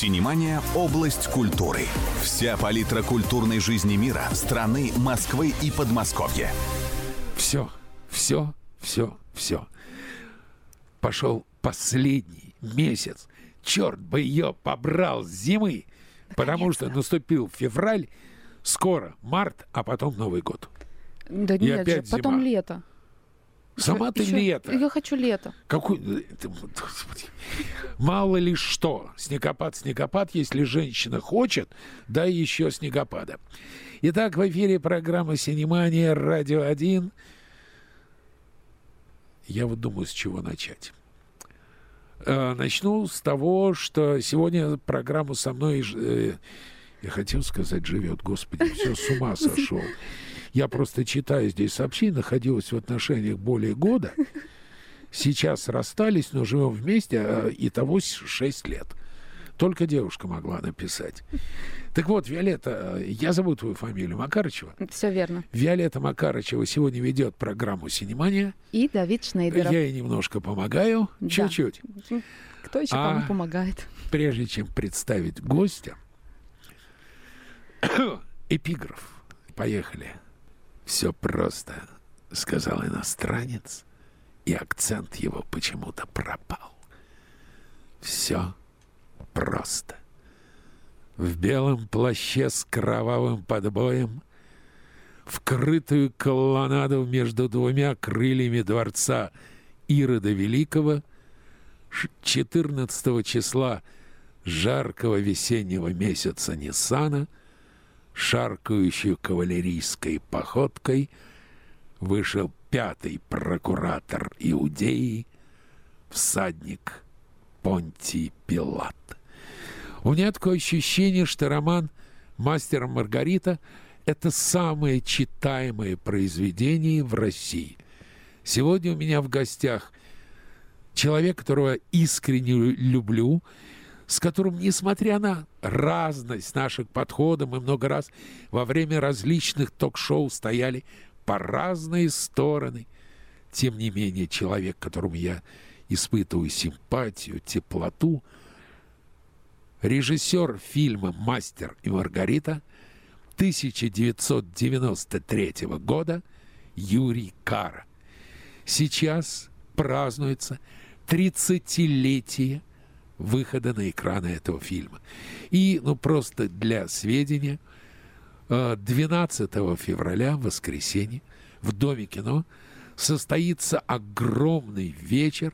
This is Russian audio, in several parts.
Синемания – область культуры. Вся палитра культурной жизни мира, страны, Москвы и Подмосковья. Все, все, все, все. Пошел последний месяц. Черт бы ее побрал с зимы. Потому что наступил февраль, скоро март, а потом Новый год. Да И нет же, опять потом зима. лето. Сама ты Ещё- лето. Я хочу лето. Какой... это, Господи. Мало ли что. Снегопад, снегопад. Если женщина хочет, да еще снегопада. Итак, в эфире программа «Синемания», «Радио 1». Я вот думаю, с чего начать. Э, Начну с того, что сегодня программу со мной, э, я хотел сказать, живет, господи, все с ума сошел. Я просто читаю здесь сообщения, находилась в отношениях более года. Сейчас расстались, но живем вместе, а и того 6 лет. Только девушка могла написать. Так вот, Виолетта, э, я зову твою фамилию Макарычева. Все верно. Виолетта Макарычева сегодня ведет программу «Синемания». И Давид Шнейдеров. Я ей немножко помогаю, Да. чуть-чуть. Кто еще А. кому помогает? Прежде чем представить гостя, эпиграф. Поехали. Все просто, сказал иностранец, и акцент его почему-то пропал. Все просто. В белом плаще с кровавым подбоем, вкрытую колоннаду между двумя крыльями дворца Ирода Великого, ш- 14 числа жаркого весеннего месяца Ниссана, шаркающую кавалерийской походкой, вышел пятый прокуратор Иудеи, всадник Понтий Пилат. У меня такое ощущение, что роман «Мастер и Маргарита» — это самое читаемое произведение в России. Сегодня у меня в гостях человек, которого искренне люблю, с которым, несмотря на разность наших подходов, мы много раз во время различных ток-шоу стояли по разные стороны. Тем не менее, человек, которому я испытываю симпатию, теплоту, режиссер фильма «Мастер и Маргарита» 1993 года Юрий Кара. Сейчас празднуется 30-летие выхода на экраны этого фильма. И, ну, просто для сведения, э, 12 февраля, в воскресенье, в Доме кино состоится огромный вечер,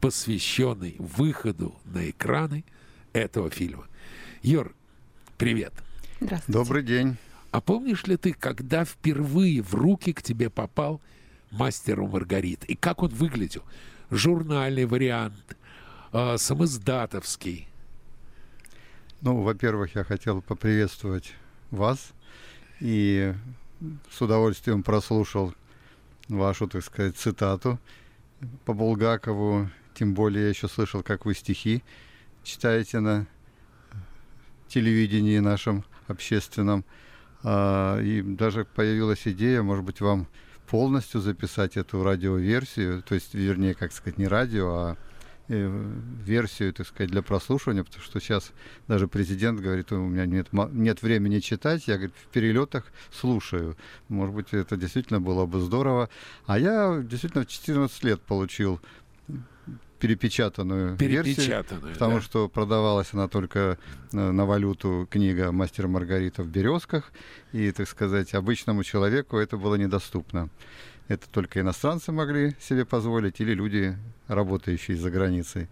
посвященный выходу на экраны этого фильма. Юр, привет. Здравствуйте. Добрый день. А помнишь ли ты, когда впервые в руки к тебе попал «Мастер и Маргарита»? И как он выглядел? Журнальный вариант, э, самоиздатовский. Ну, во-первых, я хотел поприветствовать вас и с удовольствием прослушал вашу, так сказать, цитату по Булгакову. Тем более я еще слышал, как вы стихи читаете на телевидении нашем общественном. А, И даже появилась идея, может быть, вам полностью записать эту радиоверсию, то есть, вернее, как сказать, не радио, а версию, так сказать, для прослушивания, потому что сейчас даже президент говорит, у меня нет, нет времени читать, я говорит, в перелетах слушаю. Может быть, это действительно было бы здорово. А я действительно в 14 лет получил перепечатанную версию. Перепечатанную. Потому да. что продавалась она только э, на валюту книга «Мастер Маргарита» в «Березках». И, так сказать, обычному человеку это было недоступно. Это только иностранцы могли себе позволить или люди, работающие за границей.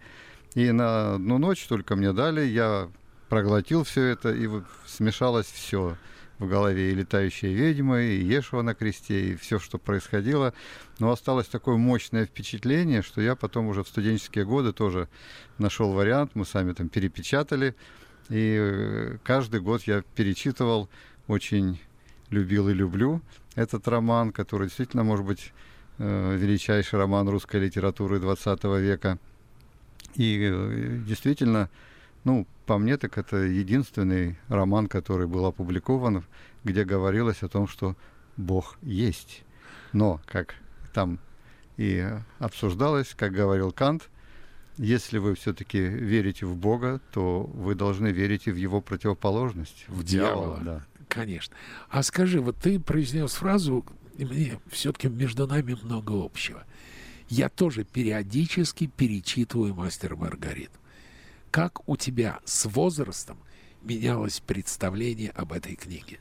И на одну ночь только мне дали, я проглотил все это, и смешалось все в голове. И «Летающая ведьма», и «Ешева на кресте», и все, что происходило. Но осталось такое мощное впечатление, что я потом уже в студенческие годы тоже нашел вариант, мы сами там перепечатали. И э, каждый год я перечитывал, очень любил и люблю этот роман, который действительно, может быть, величайший роман русской литературы 20 века. И э, действительно, ну, по мне, так это единственный роман, который был опубликован, где говорилось о том, что Бог есть. Но, как там и обсуждалось, как говорил Кант, если вы все-таки верите в Бога, то вы должны верить и в его противоположность. В дьявола. Да. Конечно. А скажи, вот ты произнес фразу, мне все-таки между нами много общего. Я тоже периодически перечитываю «Мастер Маргарит». Как у тебя с возрастом менялось представление об этой книге?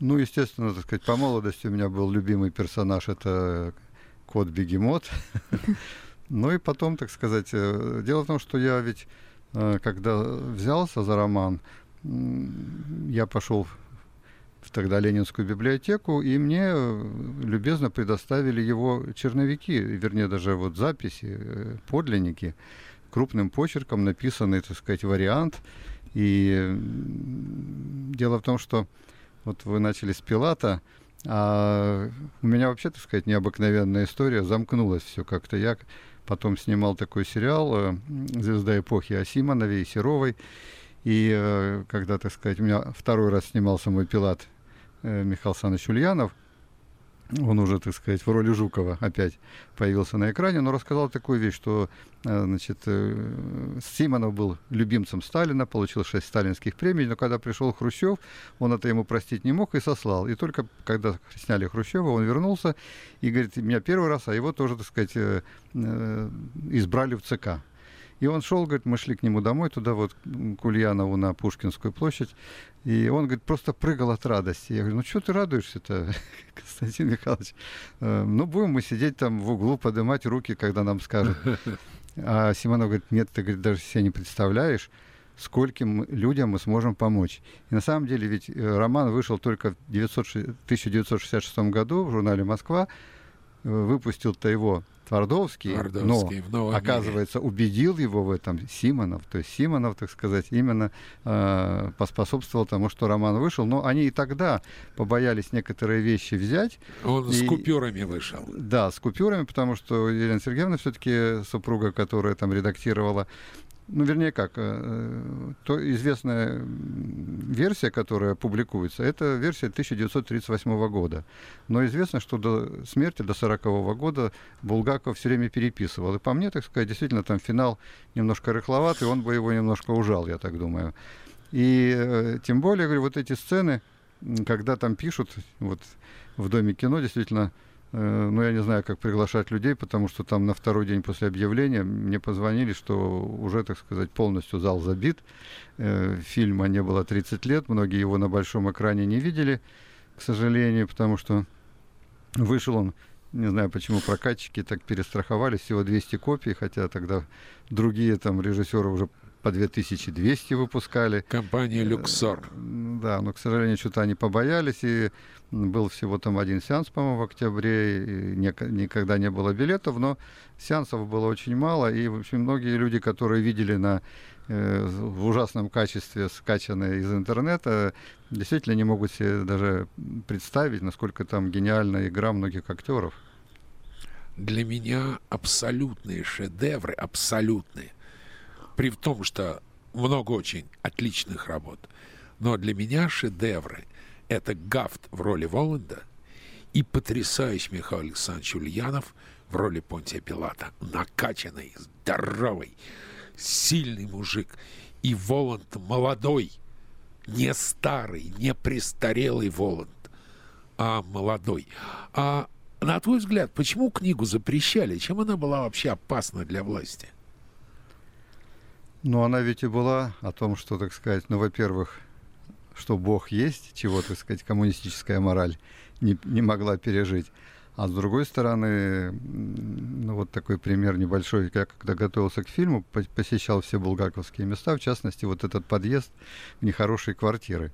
Ну, естественно, так сказать, по молодости у меня был любимый персонаж, это кот Бегемот. Ну и потом, так сказать, э, дело в том, что я ведь, э, когда взялся за роман, я пошел тогда Ленинскую библиотеку, и мне э, любезно предоставили его черновики, вернее, даже вот записи, подлинники, крупным почерком написанный, так сказать, вариант. И дело в том, что вот вы начали с Пилата, а у меня вообще, так сказать, необыкновенная история, замкнулась все как-то. Я потом снимал такой сериал э, «Звезда эпохи» о Симонове и Серовой. И э, когда, так сказать, у меня второй раз снимался мой пилат э, Михаил Александрович Ульянов, он уже, так сказать, в роли Жукова опять появился на экране, но рассказал такую вещь, что значит, Симонов был любимцем Сталина, получил шесть сталинских премий, но когда пришел Хрущев, он это ему простить не мог и сослал. И только когда сняли Хрущева, он вернулся и говорит, меня первый раз, а его тоже, так сказать, избрали в ЦК. И он шел, говорит, мы шли к нему домой, туда вот к Ульянову на Пушкинскую площадь. И он, говорит, просто прыгал от радости. Я говорю, ну что ты радуешься-то, Константин Михайлович? «Э, ну, будем мы сидеть там в углу, поднимать руки, когда нам скажут. А Симонов говорит, нет, ты говорит, даже себе не представляешь, скольким людям мы сможем помочь. И на самом деле ведь э, роман вышел только в 1966 году в журнале «Москва». Выпустил-то его Твардовский, Твардовский но, оказывается, мире. убедил его в этом Симонов. То есть Симонов, так сказать, именно э, поспособствовал тому, что роман вышел. Но они и тогда побоялись некоторые вещи взять. Он и, с купюрами вышел. Да, с купюрами, потому что Елена Сергеевна все-таки супруга, которая там редактировала ну, вернее, как, э, то известная версия, которая публикуется, это версия 1938 года. Но известно, что до смерти, до 40 года, Булгаков все время переписывал. И по мне, так сказать, действительно, там финал немножко рыхловатый, он бы его немножко ужал, я так думаю. И э, тем более, говорю, вот эти сцены, когда там пишут, вот в Доме кино, действительно, Э, ну, я не знаю, как приглашать людей, потому что там на второй день после объявления мне позвонили, что уже, так сказать, полностью зал забит. Э, фильма не было 30 лет, многие его на большом экране не видели, к сожалению, потому что вышел он, не знаю, почему прокатчики так перестраховались, всего 200 копий, хотя тогда другие там режиссеры уже по 2200 выпускали. Компания «Люксор». Э, да, но, к сожалению, что-то они побоялись, и был всего там один сеанс, по-моему, в октябре, и никогда не было билетов, но сеансов было очень мало, и, в общем, многие люди, которые видели на э, в ужасном качестве скачанные из интернета, действительно не могут себе даже представить, насколько там гениальная игра многих актеров. Для меня абсолютные шедевры, абсолютные – при том, что много очень отличных работ. Но для меня шедевры — это Гафт в роли Воланда и потрясающий Михаил Александрович Ульянов в роли Понтия Пилата. Накачанный, здоровый, сильный мужик. И Воланд молодой, не старый, не престарелый Воланд, а молодой. А на твой взгляд, почему книгу запрещали? Чем она была вообще опасна для власти? Ну, она ведь и была о том, что, так сказать, ну, во-первых, что Бог есть, чего, так сказать, коммунистическая мораль не, не могла пережить. А с другой стороны, ну вот такой пример небольшой. Я когда готовился к фильму, посещал все булгаковские места, в частности, вот этот подъезд в нехорошей квартиры.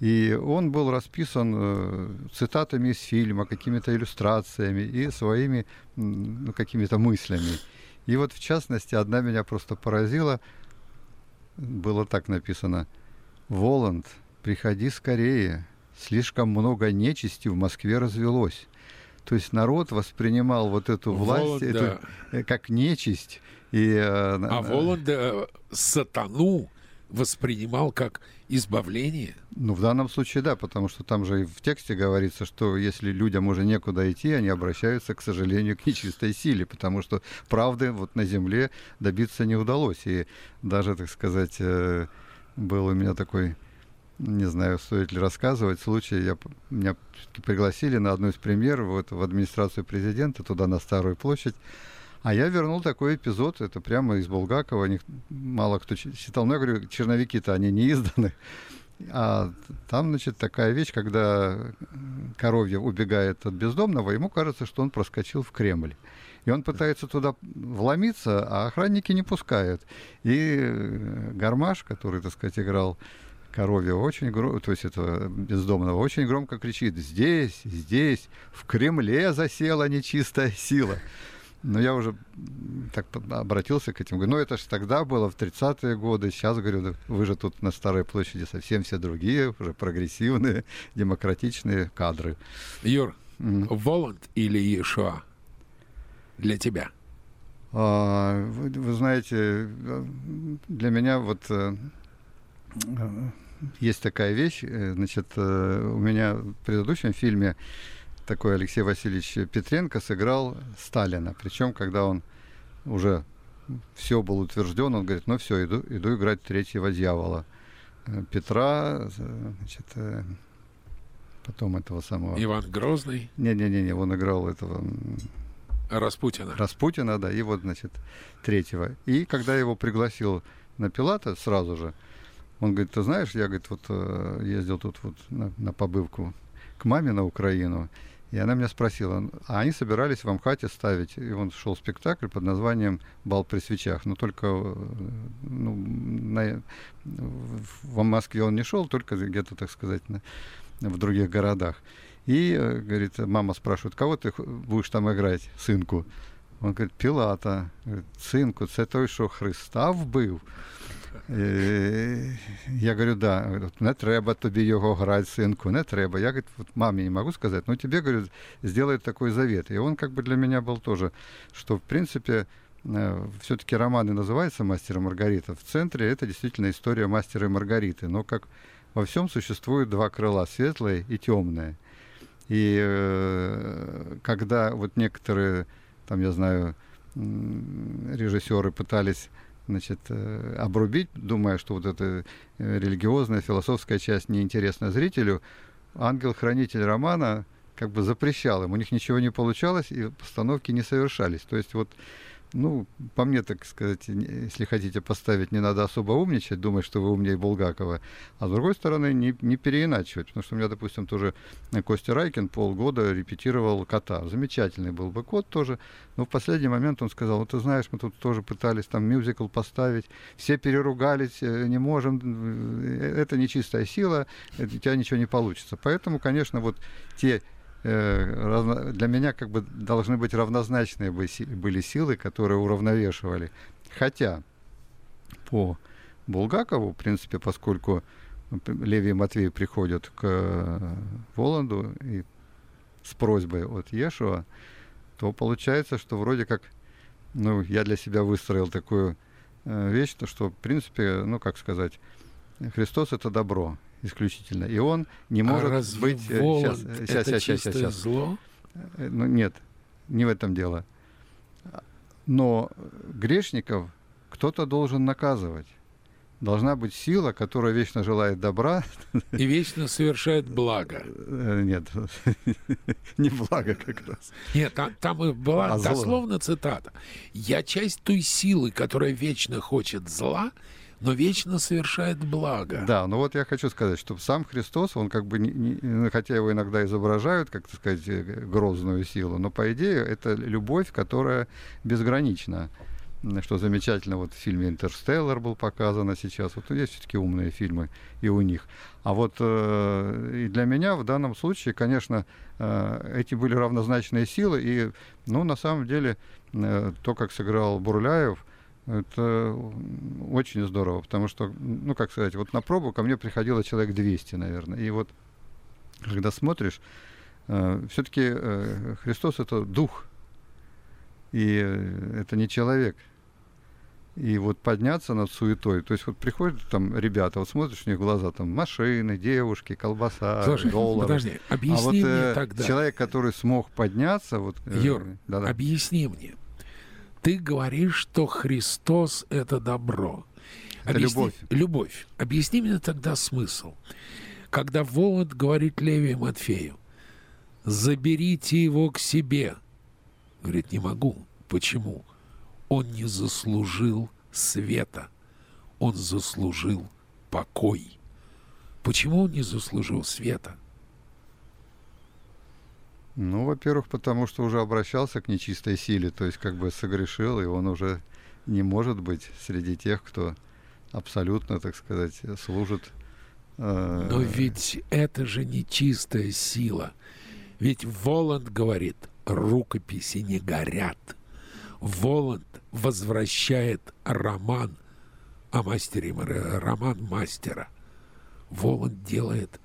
И он был расписан э, цитатами из фильма, какими-то иллюстрациями и своими ну, какими-то мыслями. И вот, в частности, одна меня просто поразила. Было так написано. «Воланд, приходи скорее. Слишком много нечисти в Москве развелось». То есть народ воспринимал вот эту власть Воланда... эту, э, как нечисть. И, э, а э, сатану воспринимал как избавление? Ну, в данном случае да, потому что там же и в тексте говорится, что если людям уже некуда идти, они обращаются, к сожалению, к нечистой силе, потому что правды вот на земле добиться не удалось. И даже, так сказать, э, был у меня такой не знаю, стоит ли рассказывать, случай, я, меня пригласили на одну из премьер вот, в администрацию президента, туда на Старую площадь, а я вернул такой эпизод, это прямо из Булгакова, них мало кто читал, но я говорю, черновики-то они не изданы. А там, значит, такая вещь, когда коровья убегает от бездомного, ему кажется, что он проскочил в Кремль. И он пытается туда вломиться, а охранники не пускают. И э, Гармаш, который, так сказать, играл коровья очень громко, то есть этого бездомного, очень громко кричит «Здесь, здесь, в Кремле засела нечистая сила». Но я уже так обратился к этим. Говорю, ну это же тогда было, в 30-е годы. Сейчас, говорю, вы же тут на Старой площади совсем все другие, уже прогрессивные, демократичные кадры. Юр, mm. Воланд или Иешуа для тебя? А, вы, вы знаете, для меня вот э, есть такая вещь, э, значит, э, у меня в предыдущем фильме такой Алексей Васильевич Петренко сыграл Сталина. Причем, когда он уже все был утвержден, он говорит, ну все, иду, иду играть третьего дьявола. Э, Петра, значит, потом этого самого... Иван Грозный? Не-не-не, он играл этого... Распутина. Распутина, да, и вот, значит, третьего. И когда его пригласил на Пилата сразу же, он говорит, ты знаешь, я, говорит, вот э, ездил тут вот на, на побывку к маме на Украину, и она меня спросила, а они собирались в Амхате ставить, и он шел спектакль под названием «Бал при свечах», но только э, ну, на, в Москве он не шел, только где-то, так сказать, на, в других городах. И, э, говорит, мама спрашивает, кого ты будешь там играть, сынку? Он говорит, Пилата. Говорит, сынку, це той, що Христа вбив. Я говорю, да, не треба тобі його грати, синку, не треба. Я говорю, вот маме не могу сказать, но тебе, говорю, сделает такой завет. И он как бы для меня был тоже, что в принципе все-таки роман и называется «Мастер и Маргарита». В центре это действительно история мастера и Маргариты. Но как во всем существует два крыла, светлое и темное. И э, когда вот некоторые, там, я знаю, режиссеры пытались значит, э, обрубить, думая, что вот эта э, религиозная, философская часть неинтересна зрителю, ангел-хранитель романа как бы запрещал им, у них ничего не получалось, и постановки не совершались. То есть вот ну, по мне, так сказать, если хотите поставить, не надо особо умничать, думать, что вы умнее Булгакова, а с другой стороны, не, не переиначивать, потому что у меня, допустим, тоже Костя Райкин полгода репетировал кота. Замечательный был бы кот тоже, но в последний момент он сказал, вот ты знаешь, мы тут тоже пытались там мюзикл поставить, все переругались, э, не можем, э, это нечистая сила, у тебя ничего не получится. Поэтому, конечно, вот те Э, для меня как бы должны быть равнозначные были силы, которые уравновешивали. Хотя по Булгакову, в принципе, поскольку Леви и Матвей приходят к э, Воланду и с просьбой от Ешуа, то получается, что вроде как, ну, я для себя выстроил такую э, вещь, то что, в принципе, ну, как сказать, Христос — это добро исключительно. И он не а может разве быть... Сейчас, сейчас, это сейчас, сейчас, сейчас. зло? Э, ну, нет, не в этом дело. Но грешников кто-то должен наказывать. Должна быть сила, которая вечно желает добра. И вечно совершает благо. Э, нет, не благо как раз. Нет, там, там была а дословно цитата. «Я часть той силы, которая вечно хочет зла, но вечно совершает благо. Да, но вот я хочу сказать, что сам Христос, он как бы, хотя его иногда изображают, как сказать, э, грозную силу, но по идее это любовь, которая безгранична что замечательно, вот в фильме «Интерстеллар» был показано сейчас. Вот есть все-таки умные фильмы и у них. А вот э, и для меня в данном случае, конечно, э, эти были равнозначные силы. И, ну, на самом деле, э, то, как сыграл Бурляев, это очень здорово, потому что, ну, как сказать, вот на пробу ко мне приходило человек 200, наверное. И вот, когда смотришь, э, все-таки э, Христос — это дух, и э, это не человек. И вот подняться над суетой. То есть вот приходят там ребята, вот смотришь у них глаза, там машины, девушки, колбаса, Слушай, доллары. подожди, объясни а вот мне э, тогда. человек, который смог подняться, вот... э, Юр, да-да. объясни мне. Ты говоришь, что Христос — это добро. Это любовь. Любовь. Объясни мне тогда смысл. Когда Волод говорит Левию Матфею, заберите его к себе. Говорит, не могу. Почему? Он не заслужил света. Он заслужил покой. Почему он не заслужил света? Ну, во-первых, потому что уже обращался к нечистой силе, то есть как бы согрешил, и он уже не может быть среди тех, кто абсолютно, так сказать, служит. э, Но ведь это же не чистая сила. Ведь Воланд говорит, рукописи не горят. Воланд возвращает роман о мастере, роман мастера. Воланд делает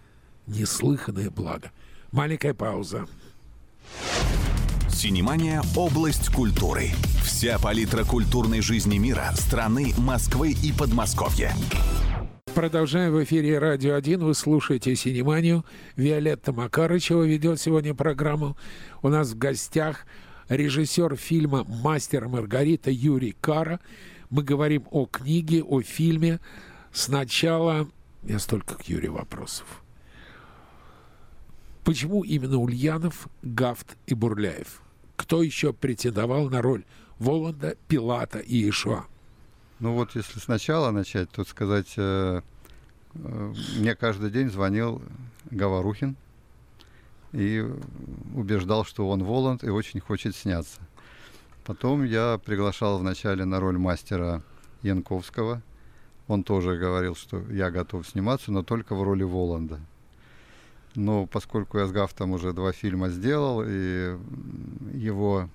неслыханное благо. Маленькая пауза. Синемания – область культуры. Вся палитра культурной жизни мира, страны, Москвы и Подмосковья. Продолжаем в эфире «Радио 1». Вы слушаете «Синеманию». Виолетта Макарычева ведет сегодня программу. У нас в гостях режиссер фильма «Мастер Маргарита» Юрий Кара. Мы говорим о книге, о фильме. Сначала... Меня столько к Юрию вопросов. Почему именно Ульянов, Гафт и Бурляев? Кто еще претендовал на роль Воланда, Пилата и Ишуа? Ну вот если сначала начать, то сказать, э, э, мне каждый день звонил Говорухин и убеждал, что он Воланд и очень хочет сняться. Потом я приглашал вначале на роль мастера Янковского. Он тоже говорил, что я готов сниматься, но только в роли Воланда. Но поскольку я с Гафтом уже два фильма сделал, и его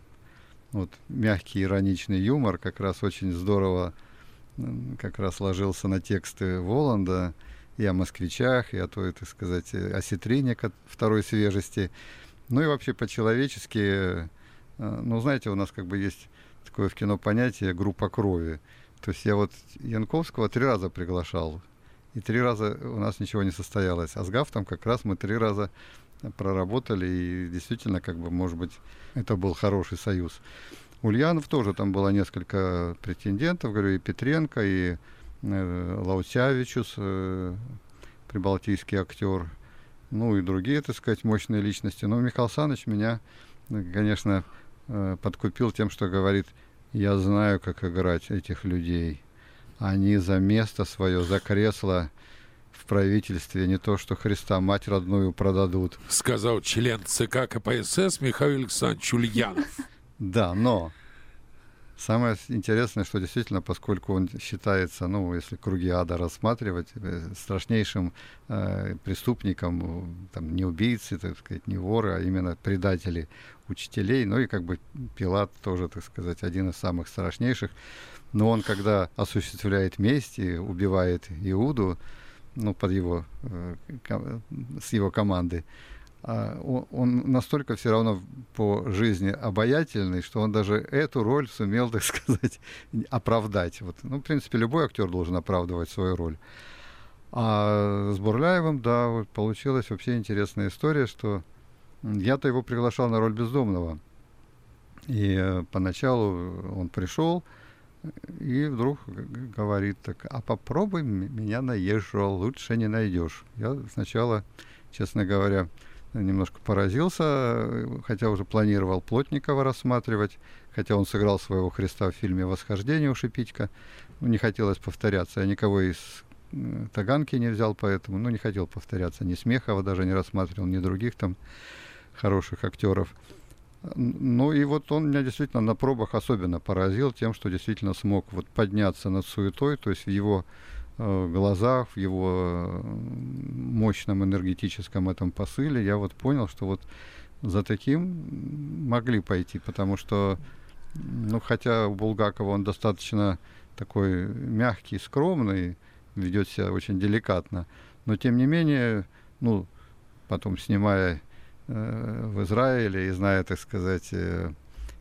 вот, мягкий ироничный юмор как раз очень здорово как раз ложился на тексты Воланда и о москвичах, и о той, так сказать, э, ко- второй свежести. Ну и вообще по-человечески, э, ну, знаете, у нас как бы есть такое в кино понятие группа крови. То есть я вот Янковского три раза приглашал, и три раза у нас ничего не состоялось. А с Гафтом как раз мы три раза проработали, и действительно, как бы, может быть, это был хороший союз. Ульянов тоже, там было несколько претендентов, говорю, и Петренко, и э, Лаутявичус, э, прибалтийский актер, ну и другие, так сказать, мощные личности. Но Михаил Саныч меня, конечно, э, подкупил тем, что говорит, я знаю, как играть этих людей. Они за место свое, за кресло в правительстве не то, что Христа мать родную продадут. Сказал член ЦК КПСС Михаил Александрович Ульянов. Да, но самое интересное, что действительно, поскольку он считается, ну, если круги ада рассматривать, э, страшнейшим э, преступником, там, не убийцы, так сказать, не воры, а именно предатели учителей, ну и как бы Пилат тоже, так сказать, один из самых страшнейших. Но он, когда осуществляет месть и убивает Иуду, ну, под его, э, с его команды, а, он настолько все равно по жизни обаятельный, что он даже эту роль сумел, так сказать, оправдать. Вот. Ну, в принципе, любой актер должен оправдывать свою роль. А с Бурляевым, да, вот получилась вообще интересная история, что я-то его приглашал на роль бездомного. И э, поначалу он пришел, и вдруг говорит так, а попробуй меня наезжу, лучше не найдешь. Я сначала, честно говоря, немножко поразился, хотя уже планировал Плотникова рассматривать, хотя он сыграл своего Христа в фильме «Восхождение» у Шипитько. Ну, не хотелось повторяться. Я никого из Таганки не взял, поэтому, ну, не хотел повторяться. Ни Смехова даже не рассматривал, ни других там хороших актеров. Ну и вот он меня действительно на пробах особенно поразил тем, что действительно смог вот подняться над суетой, то есть в его э, глазах, в его мощном энергетическом этом посыле я вот понял, что вот за таким могли пойти, потому что, ну, хотя у Булгакова он достаточно такой мягкий, скромный, ведет себя очень деликатно, но тем не менее, ну, потом снимая в Израиле и зная, так сказать, э,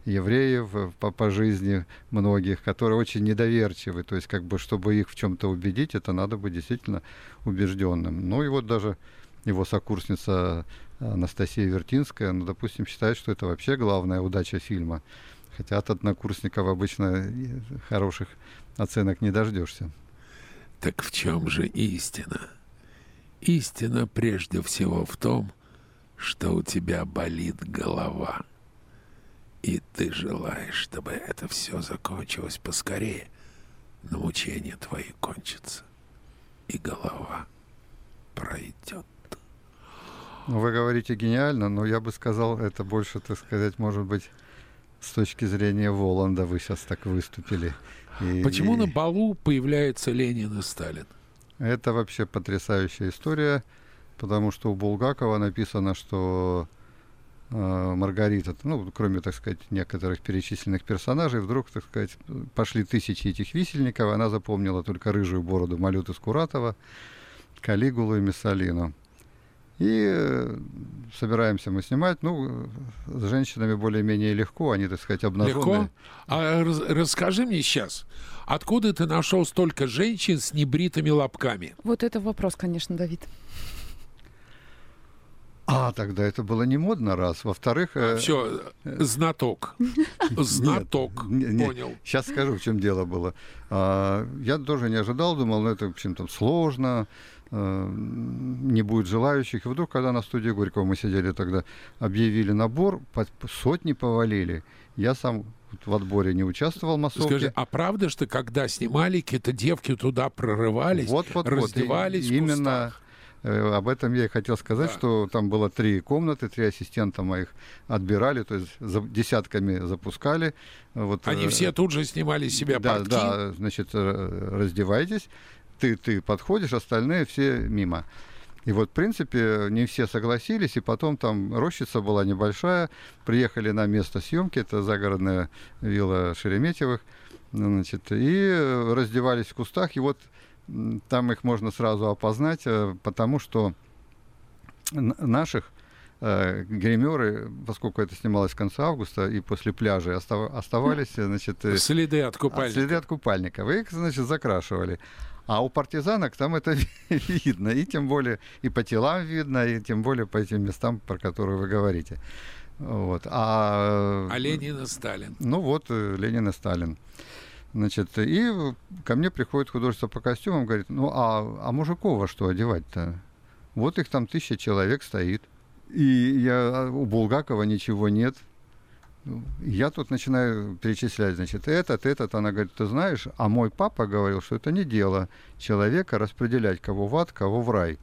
евреев по, по жизни многих, которые очень недоверчивы. То есть, как бы, чтобы их в чем-то убедить, это надо быть действительно убежденным. Ну и вот даже его сокурсница Анастасия Вертинская, ну, допустим, считает, что это вообще главная удача фильма. Хотя от однокурсников обычно хороших оценок не дождешься. Так в чем же истина? Истина прежде всего в том, что у тебя болит голова. И ты желаешь, чтобы это все закончилось поскорее, но мучения твои кончатся, и голова пройдет. Ну, вы говорите гениально, но я бы сказал, это больше, так сказать, может быть, с точки зрения Воланда вы сейчас так выступили. И, Почему и... на балу появляются Ленин и Сталин? Это вообще потрясающая история, потому что у Булгакова написано, что э, Маргарита, ну, кроме, так сказать, некоторых перечисленных персонажей, вдруг, так сказать, пошли тысячи этих висельников, она запомнила только рыжую бороду Малюты Скуратова, Калигулу и Миссалину. И э, собираемся мы снимать. Ну, с женщинами более-менее легко, они, так сказать, обнаженные. Легко? А раз, расскажи мне сейчас, откуда ты нашел столько женщин с небритыми лобками? Вот это вопрос, конечно, Давид. А, тогда это было не модно, раз. Во-вторых... Э, все, э, знаток. Знаток, понял. Сейчас скажу, в чем дело было. А, я тоже не ожидал, думал, ну это, в общем, там сложно, Э, не будет желающих. И вдруг, когда на студии Горького мы сидели тогда, объявили набор, сотни повалили. Я сам в отборе не участвовал в массовке. Скажи, а правда, что когда снимали, какие-то девки туда прорывались, вот, вот, раздевались вот. И, именно э, об этом я и хотел сказать, да. что там было три комнаты, три ассистента моих отбирали, то есть за, десятками запускали. Вот, Они э, все тут же снимали себя да, портки? Да, значит, э, раздевайтесь ты, ты подходишь, остальные все мимо. И вот, в принципе, не все согласились, и потом там рощица была небольшая, приехали на место съемки, это загородная вилла Шереметьевых, значит, и раздевались в кустах, и вот там их можно сразу опознать, э, потому что наших э, гримеры, поскольку это снималось в конце августа, и после пляжа оставались, значит... Э, следы от купальников. Следы от купальников. Их, значит, закрашивали. А у партизанок там это видно, и тем более и по телам видно, и тем более по этим местам, про которые вы говорите. Вот. А, а Ленин и Сталин? Ну вот, Ленин и Сталин. Значит, и ко мне приходит художество по костюмам, говорит, ну а, а мужиков во что одевать-то? Вот их там тысяча человек стоит. И я, у Булгакова ничего нет, я тут начинаю перечислять, значит, этот, этот. Она говорит, ты знаешь, а мой папа говорил, что это не дело человека распределять, кого в ад, кого в рай.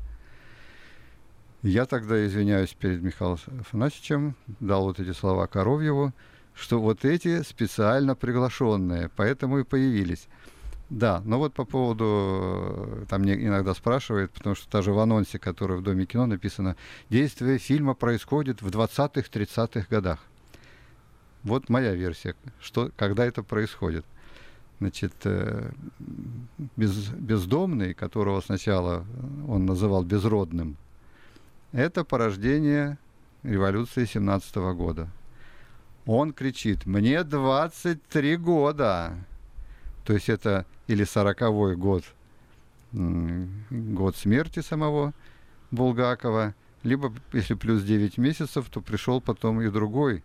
Я тогда извиняюсь перед Михаилом Афанасьевичем, дал вот эти слова Коровьеву, что вот эти специально приглашенные, поэтому и появились. Да, но вот по поводу, там мне иногда спрашивают, потому что даже в анонсе, который в Доме кино написано, действие фильма происходит в 20-30-х годах. Вот моя версия, что, когда это происходит. Значит, э, без, бездомный, которого сначала он называл безродным, это порождение революции 17 года. Он кричит, мне 23 года. То есть это или 40-й год, год смерти самого Булгакова, либо если плюс 9 месяцев, то пришел потом и другой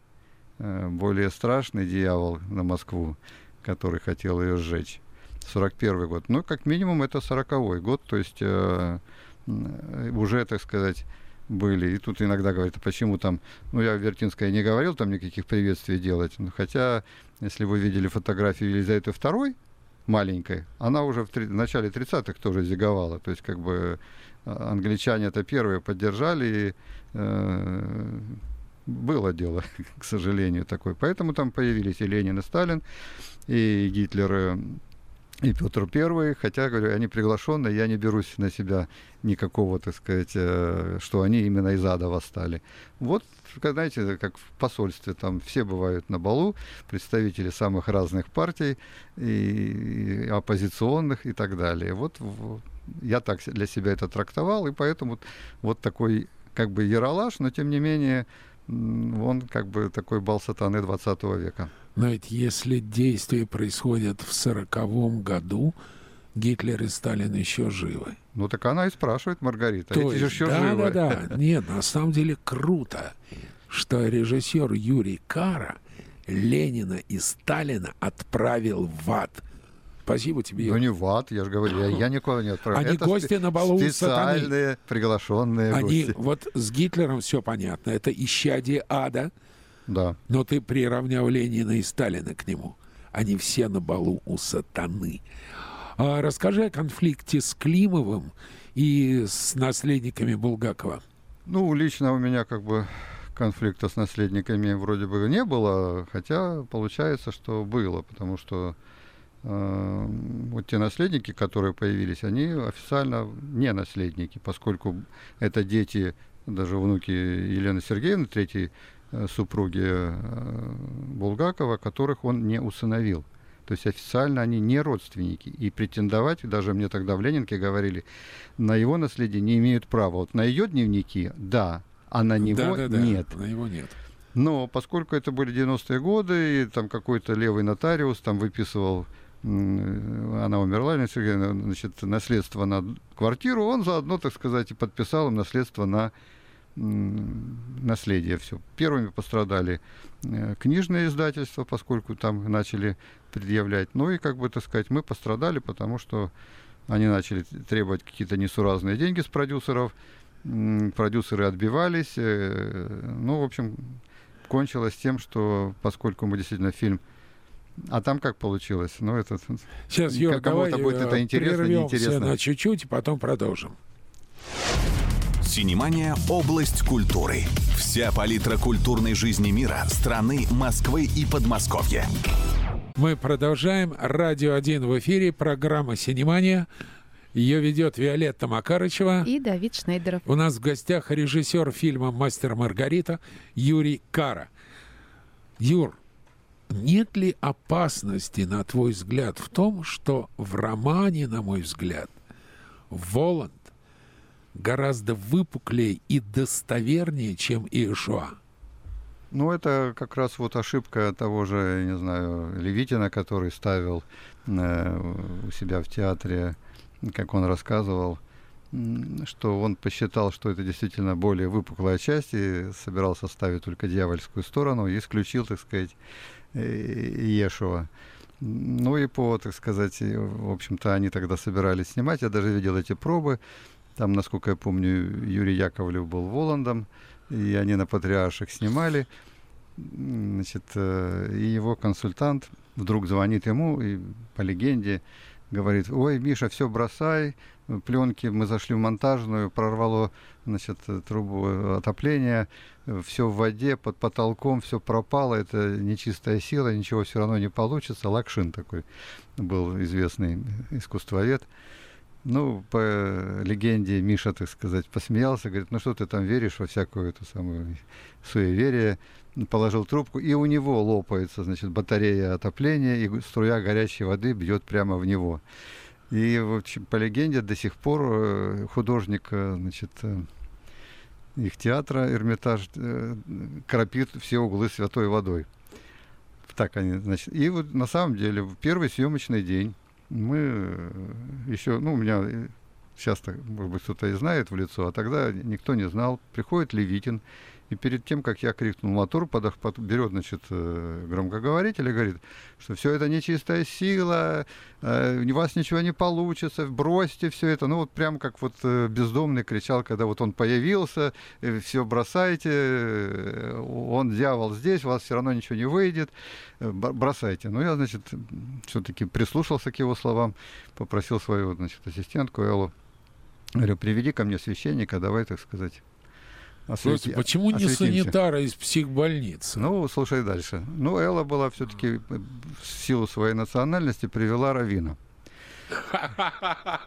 Э, более страшный дьявол на Москву, который хотел ее сжечь. 41 год. Ну, как минимум, это 40 год, то есть э, уже, так сказать, были. И тут иногда говорят, а почему там, ну, я Вертинская не говорил там никаких приветствий делать, ну, хотя, если вы видели фотографию Елизаветы II, маленькой, она уже в, три, в начале 30-х тоже зиговала, то есть как бы а, англичане это первые поддержали, и э, было дело, к сожалению, такое. Поэтому там появились и Ленин, и Сталин, и Гитлер, и Петр Первый, хотя, говорю, они приглашенные, я не берусь на себя никакого, так сказать, э, что они именно из ада восстали. Вот, знаете, как в посольстве, там все бывают на балу, представители самых разных партий, и, и оппозиционных и так далее. Вот я так для себя это трактовал, и поэтому вот такой как бы яролаж, но тем не менее он как бы такой бал сатаны 20 века. Но ведь если действие происходит в сороковом году, Гитлер и Сталин еще живы. Ну так она и спрашивает, Маргарита. То Эти же есть, еще да, живы. да, да. Нет, на самом деле круто, что режиссер Юрий Кара Ленина и Сталина отправил в ад. Спасибо тебе. Ну не в ад, я же говорю, я, я никого не отправляю. Они Это гости на балу Специальные, приглашенные Они, гости. вот с Гитлером все понятно, это исчадие ада, Да. но ты приравнял Ленина и Сталина к нему. Они все на балу у сатаны. А расскажи о конфликте с Климовым и с наследниками Булгакова. Ну, лично у меня как бы конфликта с наследниками вроде бы не было, хотя получается, что было, потому что э, вот те наследники, которые появились, они официально не наследники, поскольку это дети, даже внуки Елены Сергеевны, третьей супруги э, Булгакова, которых он не усыновил. То есть официально они не родственники. И претендовать, даже мне тогда в Ленинке говорили, на его наследие не имеют права. Вот на ее дневники, да, а на него Да-да-да, нет. На него нет. Но поскольку это были 90-е годы, и там какой-то левый нотариус там выписывал, она умерла, Елена Сергеевна, значит, наследство на квартиру, он заодно, так сказать, и подписал им наследство на наследие все. Первыми пострадали э, книжные издательства, поскольку там начали предъявлять. Ну и, как бы, так сказать, мы пострадали, потому что они начали требовать какие-то несуразные деньги с продюсеров, продюсеры отбивались. э, Ну, в общем, кончилось тем, что поскольку мы действительно фильм... А там как получилось? Ну, это... Сейчас, И Юр, кому-то будет э, это интересно, прервемся неинтересно. на чуть-чуть, и потом продолжим. Синемания – область культуры. Вся палитра культурной жизни мира, страны, Москвы и Подмосковья. Мы продолжаем. Радио 1 в эфире, программа «Синемания». Ее ведет Виолетта Макарычева. И Давид Шнейдеров. У нас в гостях режиссер фильма «Мастер Маргарита» Юрий Кара. Юр, нет ли опасности, на твой взгляд, в том, что в романе, на мой взгляд, Воланд гораздо выпуклее и достовернее, чем Иешуа? Ну, это как раз вот ошибка того же, не знаю, Левитина, который ставил э, у себя в театре, как он рассказывал, что он посчитал, что это действительно более выпуклая часть, и собирался ставить только дьявольскую сторону, и исключил, так сказать, э, Иешуа. Ну и по, так сказать, в общем-то, они тогда собирались снимать. Я даже видел эти пробы. Там, насколько я помню, Юрий Яковлев был Воландом, и они на Патриарших снимали. Значит, э, и его консультант вдруг звонит ему и по легенде говорит, ой, Миша, все бросай, пленки, мы зашли в монтажную, прорвало значит, э, трубу отопления, все в воде, под потолком, все пропало, это нечистая сила, ничего все равно не получится. Лакшин такой был известный искусствовед. Ну, по легенде Миша, так сказать, посмеялся, говорит, ну что ты там веришь во всякую эту самую суеверие, положил трубку, и у него лопается, значит, батарея отопления, и струя горячей воды бьет прямо в него. И ч- по легенде до сих пор э, художник, э, значит, э, их театра Эрмитаж кропит все углы святой водой. Так они, значит. И вот на самом деле в первый съемочный день мы еще, ну, у меня э, сейчас-то, может быть, кто-то и знает в лицо, а тогда никто не знал. Приходит Левитин, и перед тем, как я крикнул мотор, подох, под- берет, значит, э, громкоговоритель и говорит, что все это нечистая сила, э, у вас ничего не получится, бросьте все это. Ну, вот прям как вот э, бездомный кричал, когда вот он появился, все бросайте, э, он дьявол здесь, у вас все равно ничего не выйдет, э, бросайте. Ну, я, значит, все-таки прислушался к его словам, попросил свою, значит, ассистентку Эллу, говорю, приведи ко мне священника, давай, так сказать, Слушайте, почему не осветимся». санитара из психбольницы? Ну, слушай дальше. Ну, Элла была все-таки в силу своей национальности привела Равина.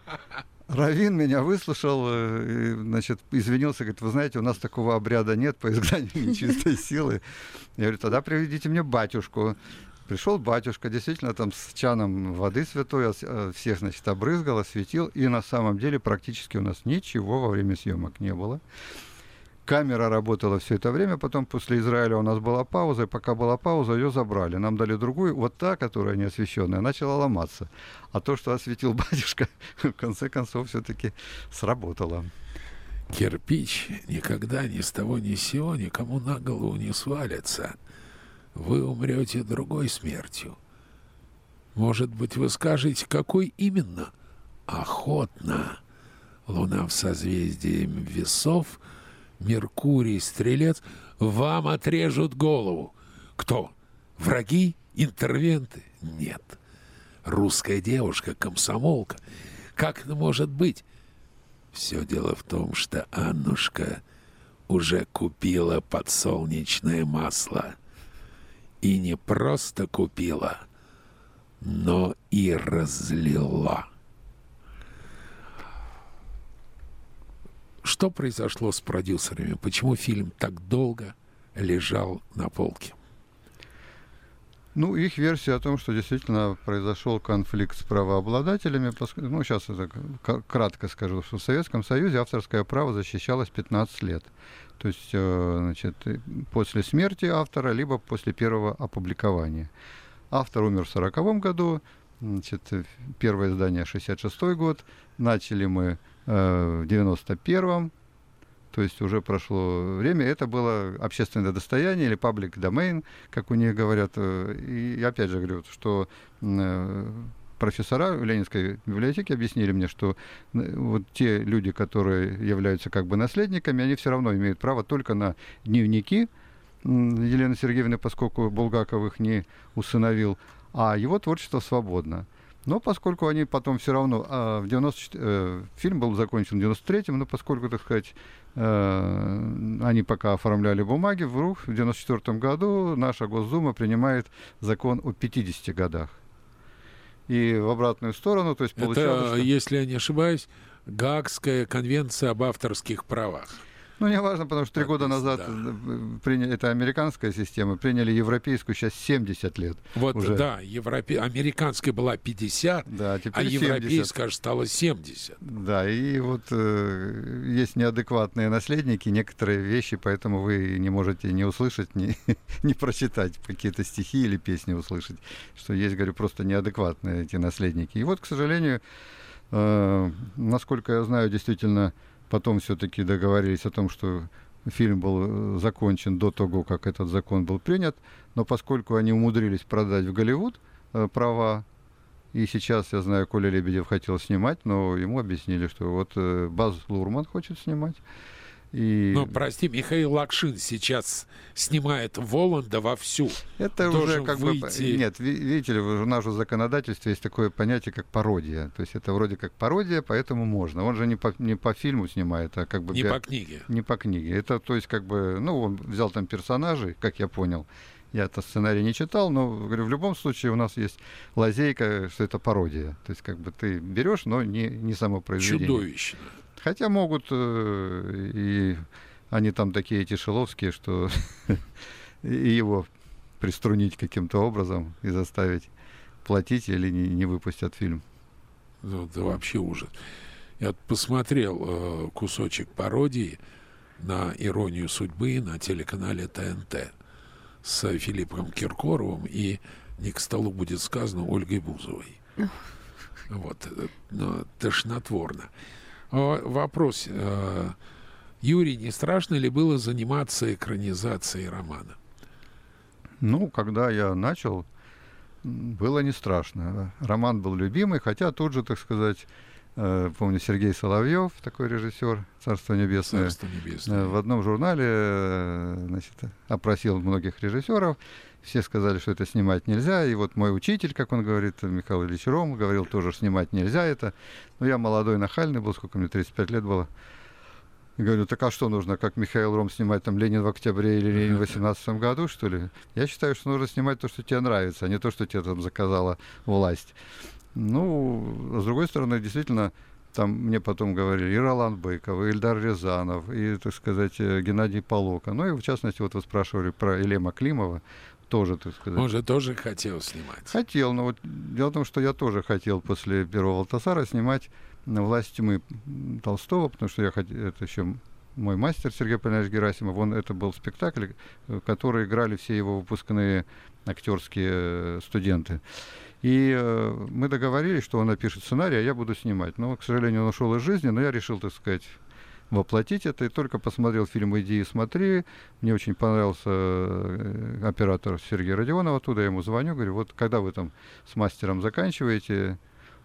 Равин меня выслушал, э, и, значит, извинился, говорит, вы знаете, у нас такого обряда нет по изгнанию нечистой силы. Я говорю, тогда приведите мне батюшку. Пришел батюшка, действительно, там с чаном воды святой, ос- э, всех, значит, обрызгал, осветил, и на самом деле практически у нас ничего во время съемок не было. Камера работала все это время, потом после Израиля у нас была пауза, и пока была пауза, ее забрали. Нам дали другую, вот та, которая не освещенная, начала ломаться. А то, что осветил батюшка, в конце концов, все-таки сработало. Кирпич никогда ни с того ни с сего никому на голову не свалится. Вы умрете другой смертью. Может быть, вы скажете, какой именно? Охотно. Луна в созвездии весов — Меркурий, Стрелец, вам отрежут голову. Кто? Враги? Интервенты? Нет. Русская девушка, комсомолка. Как это может быть? Все дело в том, что Аннушка уже купила подсолнечное масло. И не просто купила, но и разлила. Что произошло с продюсерами? Почему фильм так долго лежал на полке? Ну, их версия о том, что действительно произошел конфликт с правообладателями. Ну, сейчас это кратко скажу, что в Советском Союзе авторское право защищалось 15 лет. То есть, э, значит, после смерти автора, либо после первого опубликования. Автор умер в 1940 году, значит, первое издание 66 год. Начали мы Э, в 91-м, то есть уже прошло время, это было общественное достояние или public domain, как у них говорят. Э, и опять же говорю, что э, профессора в Ленинской библиотеке объяснили мне, что вот те люди, которые являются как бы наследниками, они все равно имеют право только на дневники Елены Сергеевны, поскольку Булгаков их не усыновил, а его творчество свободно. Но поскольку они потом все равно... А, в 94, э, фильм был закончен в 93-м, но поскольку, так сказать, э, они пока оформляли бумаги, вдруг в 94 году наша Госдума принимает закон о 50 годах. И в обратную сторону, то есть получалось... Это, что... если я не ошибаюсь, Гаагская конвенция об авторских правах. Ну, не важно, потому что три года назад да. Э, приняли, это американская система, приняли европейскую сейчас 70 лет. Вот, уже. да, европе... американская была 50, да, а, а европейская стала 70. Да, и вот э, есть неадекватные наследники, некоторые вещи, поэтому вы не можете не услышать, не, не прочитать какие-то стихи или песни услышать, что есть, говорю, просто неадекватные эти наследники. И вот, к сожалению, э, насколько я знаю, действительно Потом все-таки договорились о том, что фильм был э, закончен до того, как этот закон был принят. Но поскольку они умудрились продать в Голливуд э, права, и сейчас, я знаю, Коля Лебедев хотел снимать, но ему объяснили, что вот э, Баз Лурман хочет снимать. И... Ну, прости, Михаил Лакшин сейчас снимает Воланда вовсю. Это уже как выйти... бы... Нет, видите ли, в нашем законодательстве есть такое понятие, как пародия. То есть это вроде как пародия, поэтому можно. Он же не по, не по фильму снимает, а как бы... Не би... по книге. Не по книге. Это, то есть, как бы, ну, он взял там персонажей, как я понял. Я это сценарий не читал, но говорю, в любом случае у нас есть лазейка, что это пародия. То есть, как бы ты берешь, но не, не само произведение. Чудовищно. Хотя могут э, и они там такие эти шиловские, что и его приструнить каким-то образом и заставить платить или не, не выпустят фильм. Ну, это вообще ужас. Я посмотрел э, кусочек пародии на «Иронию судьбы» на телеканале ТНТ с Филиппом Киркоровым и «Не к столу будет сказано» Ольгой Бузовой. Вот, э, но тошнотворно. Вопрос. Э, Юрий, не страшно ли было заниматься экранизацией романа? Ну, когда я начал, было не страшно. Роман был любимый, хотя тут же, так сказать, э, помню, Сергей Соловьев, такой режиссер, Царство Небесное, Царство Небесное. в одном журнале значит, опросил многих режиссеров, все сказали, что это снимать нельзя. И вот мой учитель, как он говорит, Михаил Ильич Ром, говорил тоже, снимать нельзя это. Но я молодой, нахальный был, сколько мне, 35 лет было. И говорю, так а что нужно, как Михаил Ром снимать там Ленин в октябре или Ленин в 18 году, что ли? Я считаю, что нужно снимать то, что тебе нравится, а не то, что тебе там заказала власть. Ну, а с другой стороны, действительно, там мне потом говорили и Ролан Быков, и Ильдар Рязанов, и, так сказать, э, Геннадий Полока. Ну и, в частности, вот вы спрашивали про Елема Климова тоже, так сказать. Он же тоже хотел снимать. Хотел, но вот дело в том, что я тоже хотел после первого Алтасара снимать «Власть тьмы» Толстого, потому что я хотел, это еще мой мастер Сергей Полинович Герасимов, он, это был спектакль, э, который играли все его выпускные актерские э, студенты. И э, мы договорились, что он напишет сценарий, а я буду снимать. Но, к сожалению, он ушел из жизни, но я решил, так сказать, воплотить это. И только посмотрел фильм «Иди и смотри». Мне очень понравился э, оператор Сергей Родионов оттуда. Я ему звоню, говорю, вот когда вы там с мастером заканчиваете?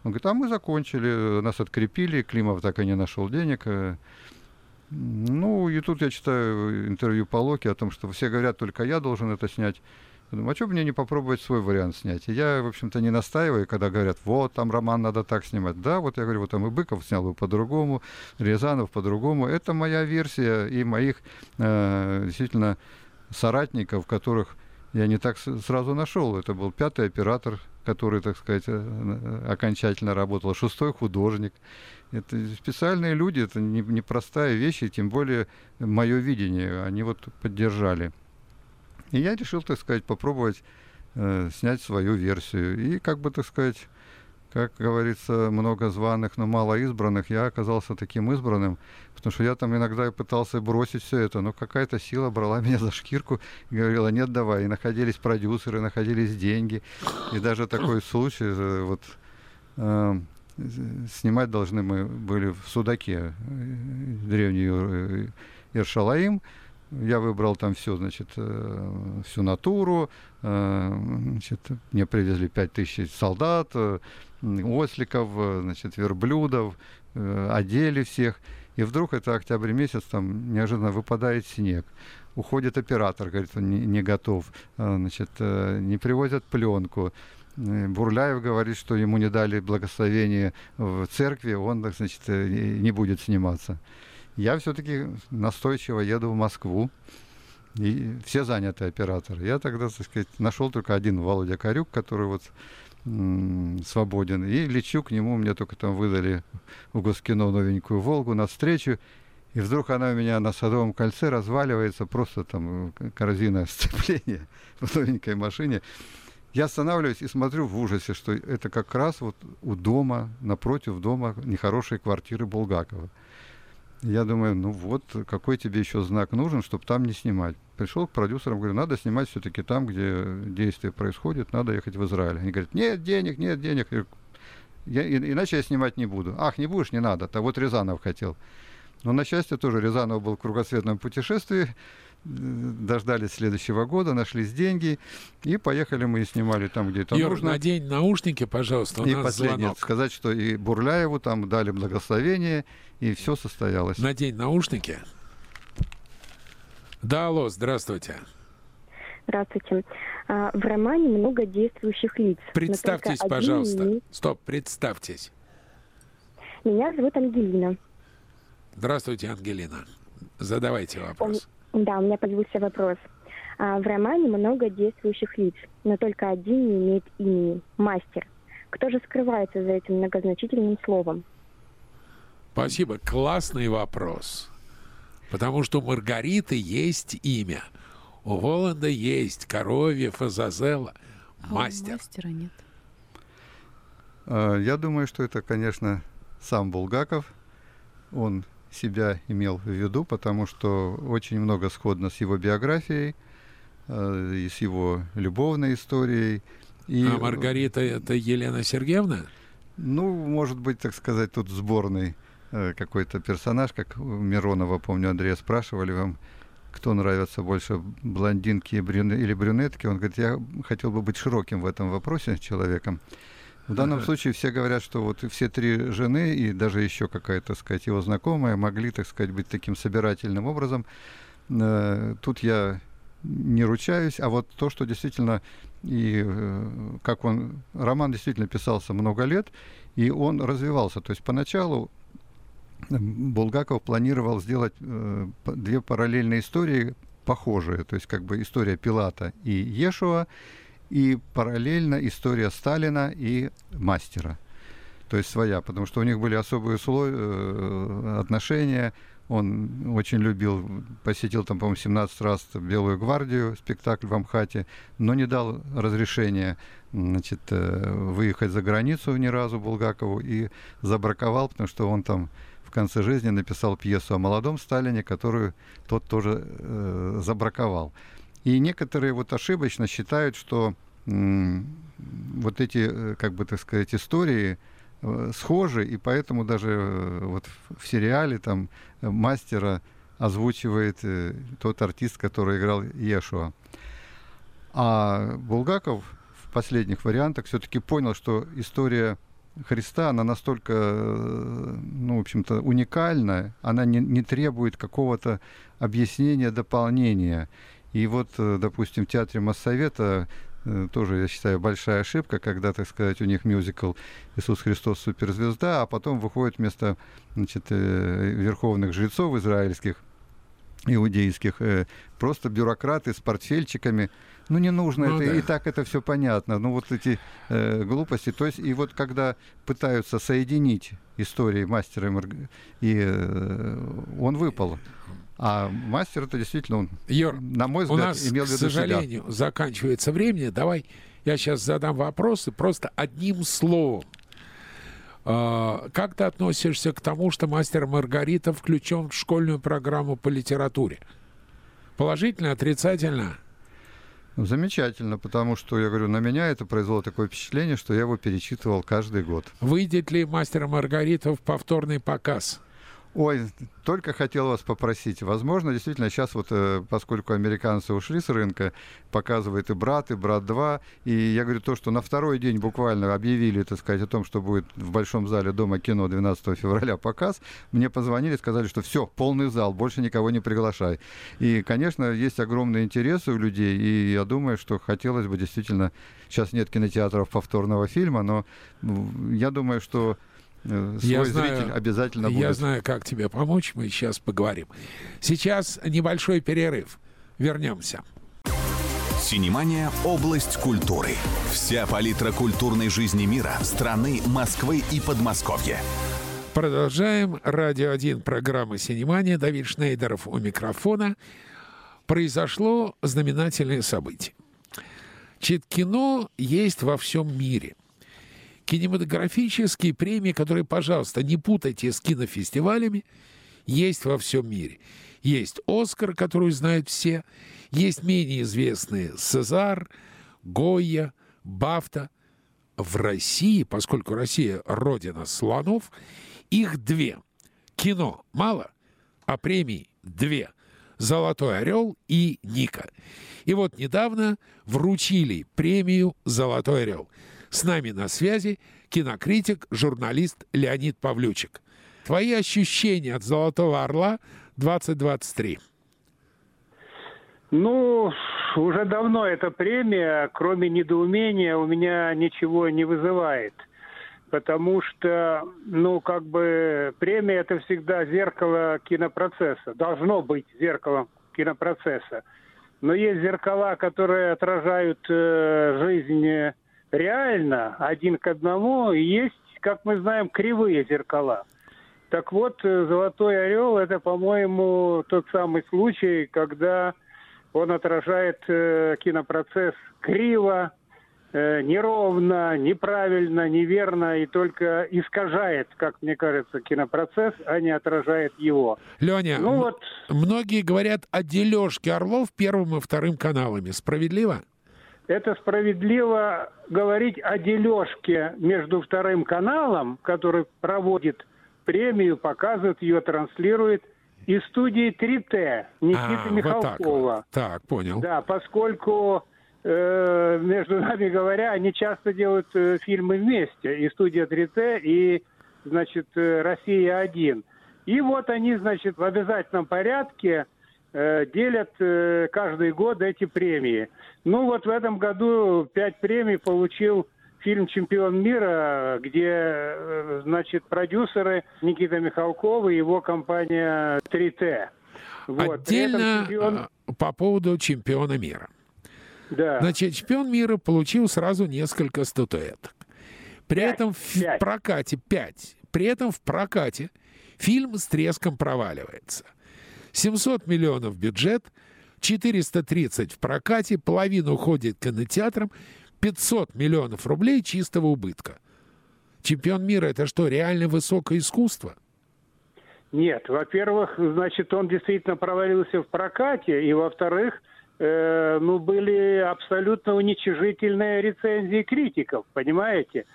Он говорит, а мы закончили, нас открепили, Климов так и не нашел денег. Э, ну, и тут я читаю интервью по Локи о том, что все говорят, только я должен это снять. Думаю, а что мне не попробовать свой вариант снять? И я, в общем-то, не настаиваю, когда говорят, вот, там роман надо так снимать. Да, вот я говорю, вот там и Быков снял его по-другому, Рязанов по-другому. Это моя версия и моих э, действительно соратников, которых я не так сразу нашел. Это был пятый оператор, который, так сказать, э, окончательно работал, шестой художник. Это специальные люди, это непростая не, не вещь, и тем более мое видение они вот поддержали. И я решил, так сказать, попробовать э, снять свою версию. И как бы, так сказать, как говорится, много званых, но мало избранных, я оказался таким избранным, потому что я там иногда пытался бросить все это, но какая-то сила брала меня за шкирку и говорила, нет, давай. И находились продюсеры, находились деньги. И даже такой случай, э, вот, э, снимать должны мы были в Судаке, э, древний э, Иршалаим, я выбрал там все, значит, э, всю натуру. Э, значит, мне привезли 5000 солдат, э, осликов, значит, верблюдов, одели всех. И вдруг это октябрь месяц, там неожиданно выпадает снег. Уходит оператор, говорит, он не, готов. Значит, не привозят пленку. Бурляев говорит, что ему не дали благословение в церкви, он, значит, не будет сниматься я все-таки настойчиво еду в Москву. И все заняты операторы. Я тогда, так сказать, нашел только один Володя Корюк, который вот свободен. И лечу к нему, мне только там выдали в Госкино новенькую «Волгу» на встречу. И вдруг она у меня на Садовом кольце разваливается, просто там э, корзина сцепления в новенькой машине. Я останавливаюсь и смотрю в ужасе, что это как раз вот у дома, напротив дома нехорошей квартиры Булгакова. Я думаю, ну вот, какой тебе еще знак нужен, чтобы там не снимать. Пришел к продюсерам, говорю, надо снимать все-таки там, где действие происходит, надо ехать в Израиль. Они говорят, нет денег, нет денег. Я, иначе я снимать не буду. Ах, не будешь, не надо. А вот Рязанов хотел. Но на счастье тоже Рязанов был в кругосветном путешествии дождались следующего года, нашлись деньги, и поехали мы и снимали там, где это Юр, нужно. надень наушники, пожалуйста, у И нас последнее, звонок. сказать, что и Бурляеву там дали благословение, и все состоялось. Надень наушники. Да, алло, здравствуйте. Здравствуйте. А, В романе много действующих лиц. Представьтесь, один пожалуйста. не- Стоп, представьтесь. Меня зовут Ангелина. Здравствуйте, Ангелина. Задавайте вопрос. Да, у меня появился вопрос. А, В романе много действующих лиц, но только один не имеет имени – мастер. Кто же скрывается за этим многозначительным словом? Спасибо. Классный вопрос. Потому что у Маргариты есть имя. У Воланда есть Коровье, Фазазела. А у Мастер. мастера нет. А, Я думаю, что это, конечно, сам Булгаков. Он себя имел в виду, потому что очень много сходно с его биографией э, и с его любовной историей. И, А Маргарита это Елена Сергеевна? Ну, может быть, так сказать, тут сборный э, какой-то персонаж, как у Миронова, помню, Андрея спрашивали вам, кто нравится больше, блондинки или брюнетки. Он говорит, я хотел бы быть широким в этом вопросе человеком. В данном Ага. случае все говорят, что вот все три жены и даже еще какая-то, так сказать, его знакомая могли, так сказать, быть таким собирательным образом. Э, Тут я не ручаюсь, а вот то, что действительно и э, как он роман действительно писался много лет, и он развивался. То есть поначалу Булгаков планировал сделать э, две параллельные истории похожие, то есть как бы история Пилата и Ешуа, и параллельно история Сталина и Мастера. То есть своя, потому что у них были особые условия, э, отношения. Он очень любил, посетил там, по-моему, 17 раз Белую гвардию, спектакль в Амхате, но не дал разрешения значит, э, выехать за границу ни разу Булгакову и забраковал, потому что он там в конце жизни написал пьесу о молодом Сталине, которую тот тоже э, забраковал. И некоторые вот ошибочно считают, что вот эти, э, как бы так сказать, истории э, схожи, и поэтому даже э, вот в сериале там мастера озвучивает тот артист, который играл Ешуа. А Булгаков в последних вариантах все-таки понял, что история Христа, она настолько, ну, в общем-то, уникальна, она не, не требует какого-то объяснения, дополнения. И вот, э, допустим, в театре Моссовета э, тоже, я считаю, большая ошибка, когда, так сказать, у них мюзикл «Иисус Христос суперзвезда», а потом выходит вместо значит, верховных жрецов израильских – иудейских, э, просто бюрократы с портфельчиками. Ну, не нужно ну, это, да. и так это все понятно. Ну, вот эти э, глупости. То есть, и вот когда пытаются соединить истории мастера и э, он выпал. А мастер это действительно он, Юр, на мой взгляд, у нас, имел в виду к сожалению, себя. заканчивается время. Давай я сейчас задам вопросы просто одним словом. А, как ты относишься к тому, что «Мастер Маргарита» включен в школьную программу по литературе? Положительно, отрицательно? Ну, замечательно, потому что, я говорю, на меня это произвело такое впечатление, что я его перечитывал каждый год. Выйдет ли «Мастер Маргарита» в повторный показ? Ой, только хотел вас попросить. Возможно, действительно, сейчас вот, э, поскольку американцы ушли с рынка, показывает и «Брат», и «Брат 2», и я говорю то, что на второй день буквально объявили, так сказать, о том, что будет в Большом зале Дома кино 12 февраля показ, мне позвонили, сказали, что все, полный зал, больше никого не приглашай. И, конечно, есть огромный интерес у людей, и я думаю, что хотелось бы действительно, сейчас нет кинотеатров повторного фильма, но я думаю, что свой я зритель знаю, обязательно будет. Я знаю, как тебе помочь, мы сейчас поговорим. Сейчас небольшой перерыв. Вернемся. Синемания – область культуры. Вся палитра культурной жизни мира, страны, Москвы и Подмосковья. Продолжаем. Радио 1, программа «Синемания». Давид Шнейдеров у микрофона. Произошло знаменательное событие. Чит кино есть во всем мире кинематографические премии, которые, пожалуйста, не путайте с кинофестивалями, есть во всем мире. Есть «Оскар», который знают все, есть менее известные «Сезар», «Гойя», «Бафта». В России, поскольку Россия – родина слонов, их две. Кино мало, а премий две. «Золотой орел» и «Ника». И вот недавно вручили премию «Золотой орел». С нами на связи кинокритик, журналист Леонид Павлючик. Твои ощущения от «Золотого орла» 2023? Ну, уже давно эта премия, кроме недоумения, у меня ничего не вызывает. Потому что, ну, как бы премия это всегда зеркало кинопроцесса. Должно быть зеркалом кинопроцесса. Но есть зеркала, которые отражают э, жизнь реально один к одному, есть, как мы знаем, кривые зеркала. Так вот, э, «Золотой орел» — это, по-моему, тот самый случай, когда он отражает э, кинопроцесс криво, э, неровно, неправильно, неверно и только искажает, как мне кажется, кинопроцесс, а не отражает его. Леня, ну, вот... многие говорят о дележке Орлов первым и вторым каналами. Справедливо? Это справедливо говорить о дележке между вторым каналом, который проводит премию, показывает ее, транслирует, и студией 3Т Никиты а, Михалкова. Вот так, так, понял. Да, поскольку, э, между нами говоря, они часто делают э, фильмы вместе, и студия 3Т, и, значит, э, Россия-1. И вот они, значит, в обязательном порядке делят э, каждый год эти премии. Ну вот в этом году пять премий получил фильм «Чемпион мира», где, э, значит, продюсеры Никита Михалков и его компания 3Т. Вот. Отдельно чемпион... по поводу чемпиона мира. Да. Значит, чемпион мира получил сразу несколько статуэток. При пять, этом в пять. прокате пять. При этом в прокате фильм с треском проваливается – 700 миллионов бюджет, 430 в прокате, половина уходит кинотеатрам, 500 миллионов рублей чистого убытка. Чемпион мира – это что, реально высокое искусство? Нет, во-первых, значит, он действительно провалился в прокате, и во-вторых, э, ну, были абсолютно уничижительные рецензии критиков, понимаете?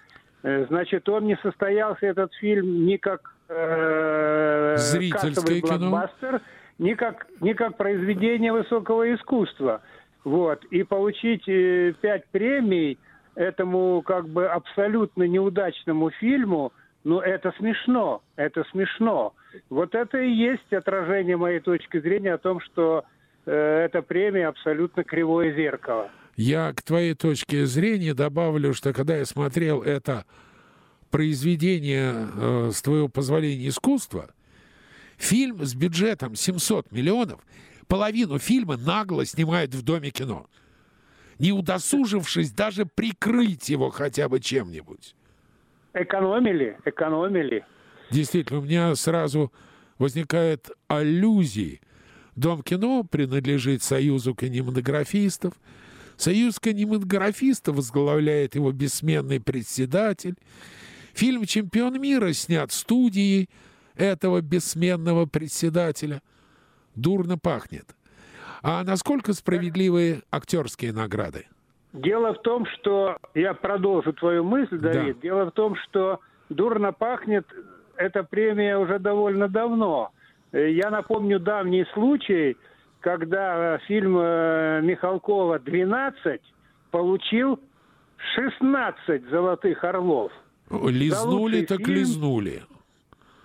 Э, значит, он не состоялся, этот фильм, ни как э, Зрительское кино. блокбастер, ни как, ни как произведение высокого искусства. Вот. И получить э, пять премий этому как бы абсолютно неудачному фильму, ну, это смешно, это смешно. Вот это и есть отражение моей точки зрения о том, что э, эта премия абсолютно кривое зеркало. Я к твоей точке зрения добавлю, что когда я смотрел это произведение, э, с твоего позволения, искусства, фильм с бюджетом 700 миллионов, половину фильма нагло снимают в Доме кино, не удосужившись даже прикрыть его хотя бы чем-нибудь. Экономили, экономили. Действительно, у меня сразу возникает аллюзии. Дом кино принадлежит Союзу кинематографистов. Союз кинематографистов возглавляет его бессменный председатель. Фильм «Чемпион мира» снят студией этого бессменного председателя. Дурно пахнет. А насколько справедливые актерские награды? Дело в том, что я продолжу твою мысль, Давид. Да. Дело в том, что дурно пахнет эта премия уже довольно давно. Э, Я напомню давний случай, когда фильм э, Михалкова «12» получил 16 золотых орлов. Лизнули лучший так фильм. лизнули.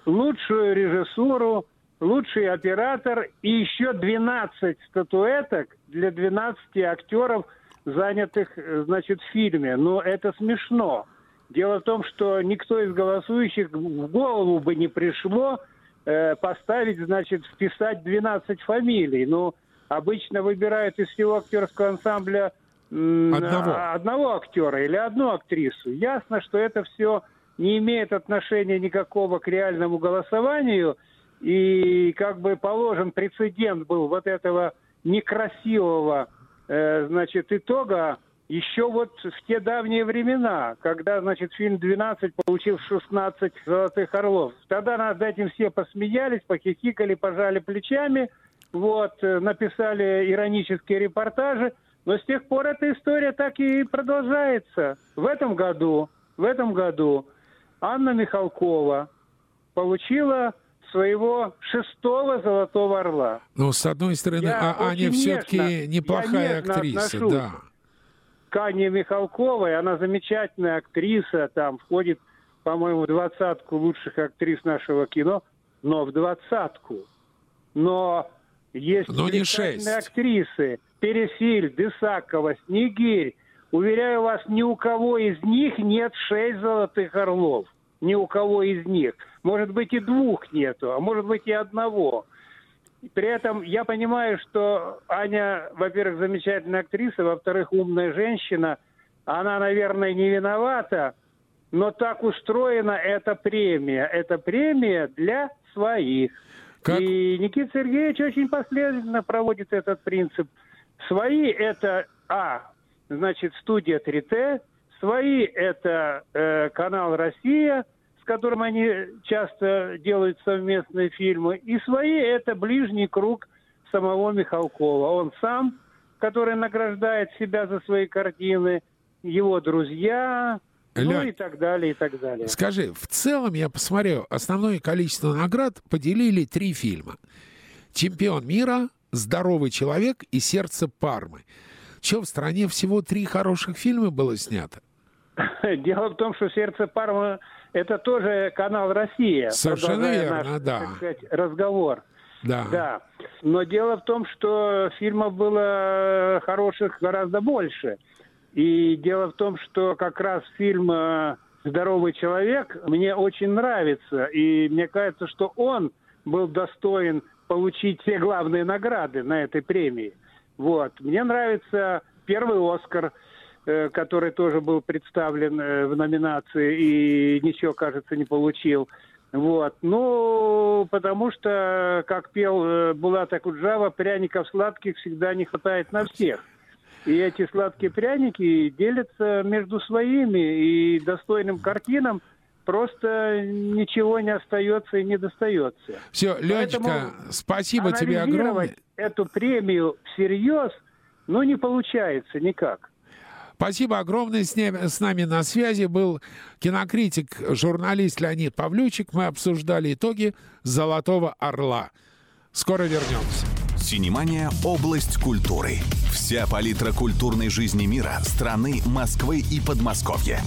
Лучшую режиссуру, лучший оператор и еще 12 статуэток для 12 актеров, занятых, значит, в фильме. Но это смешно. Дело в том, что никто из голосующих в голову бы не пришло э, поставить, значит, вписать 12 фамилий. Ну, обычно выбирают из всего актерского ансамбля Одного. одного актера или одну актрису. Ясно, что это все не имеет отношения никакого к реальному голосованию, и как бы положен прецедент был вот этого некрасивого, э, значит, итога еще вот в те давние времена, когда, значит, фильм «12» получил 16 «Золотых орлов». Тогда над этим все посмеялись, похихикали, пожали плечами, вот, э, написали иронические репортажи, но с тех пор эта история так и продолжается. В этом году, в этом году Анна Михалкова получила своего шестого «Золотого орла». Ну, с одной стороны, Я а Аня все-таки неплохая актриса, да. к Анне Михалковой. Она замечательная актриса, там входит, по-моему, в двадцатку лучших актрис нашего кино, но в двадцатку. Но есть Но не шесть. актрисы. Пересиль, Десакова, Снегирь. Уверяю вас, ни у кого из них нет шесть золотых орлов. Ни у кого из них. Может быть, и двух нету, а может быть, и одного. При этом я понимаю, что Аня, во-первых, замечательная актриса, во-вторых, умная женщина. Она, наверное, не виновата, но так устроена эта премия. Это премия для своих. Как- И Никита Сергеевич очень последовательно проводит этот принцип. Свои это, а, значит, студия 3Т, свои это э, канал «Россия», с которым они часто делают совместные фильмы, и свои это ближний круг самого Михалкова. Он сам, который награждает себя за свои картины, его друзья, ну Лёнь, и так далее, и так далее. Скажи, в целом я посмотрел, основное количество наград поделили три фильма. «Чемпион мира», «Здоровый человек» и «Сердце Пармы». Че, в стране всего три хороших фильма было снято? Дело в том, что «Сердце Пармы» — это тоже канал «Россия». Совершенно верно, наш, да. сказать, разговор. Да. Да. Но дело в том, что фильмов было хороших гораздо больше. И дело в том, что как раз фильм э, «Здоровый человек» мне очень нравится. И мне кажется, что он был достоин получить все главные награды на этой премии. Вот. Мне нравится первый «Оскар», э, который тоже был представлен э, в номинации и ничего, кажется, не получил. Вот. Ну, потому что, как пел э, Булат Акуджава, пряников сладких всегда не хватает на всех. И эти сладкие пряники делятся между своими, и достойным картинам просто ничего не остается и не достается. Все, Ленечка, спасибо тебе огромное. Эту премию всерьез, ну, не получается никак. Спасибо огромное. С, нами, с нами на связи был кинокритик, журналист Леонид Павлючик. Мы обсуждали итоги «Золотого орла». Скоро вернемся. Синемания – область культуры. Вся палитра культурной жизни мира, страны, Москвы и Подмосковья.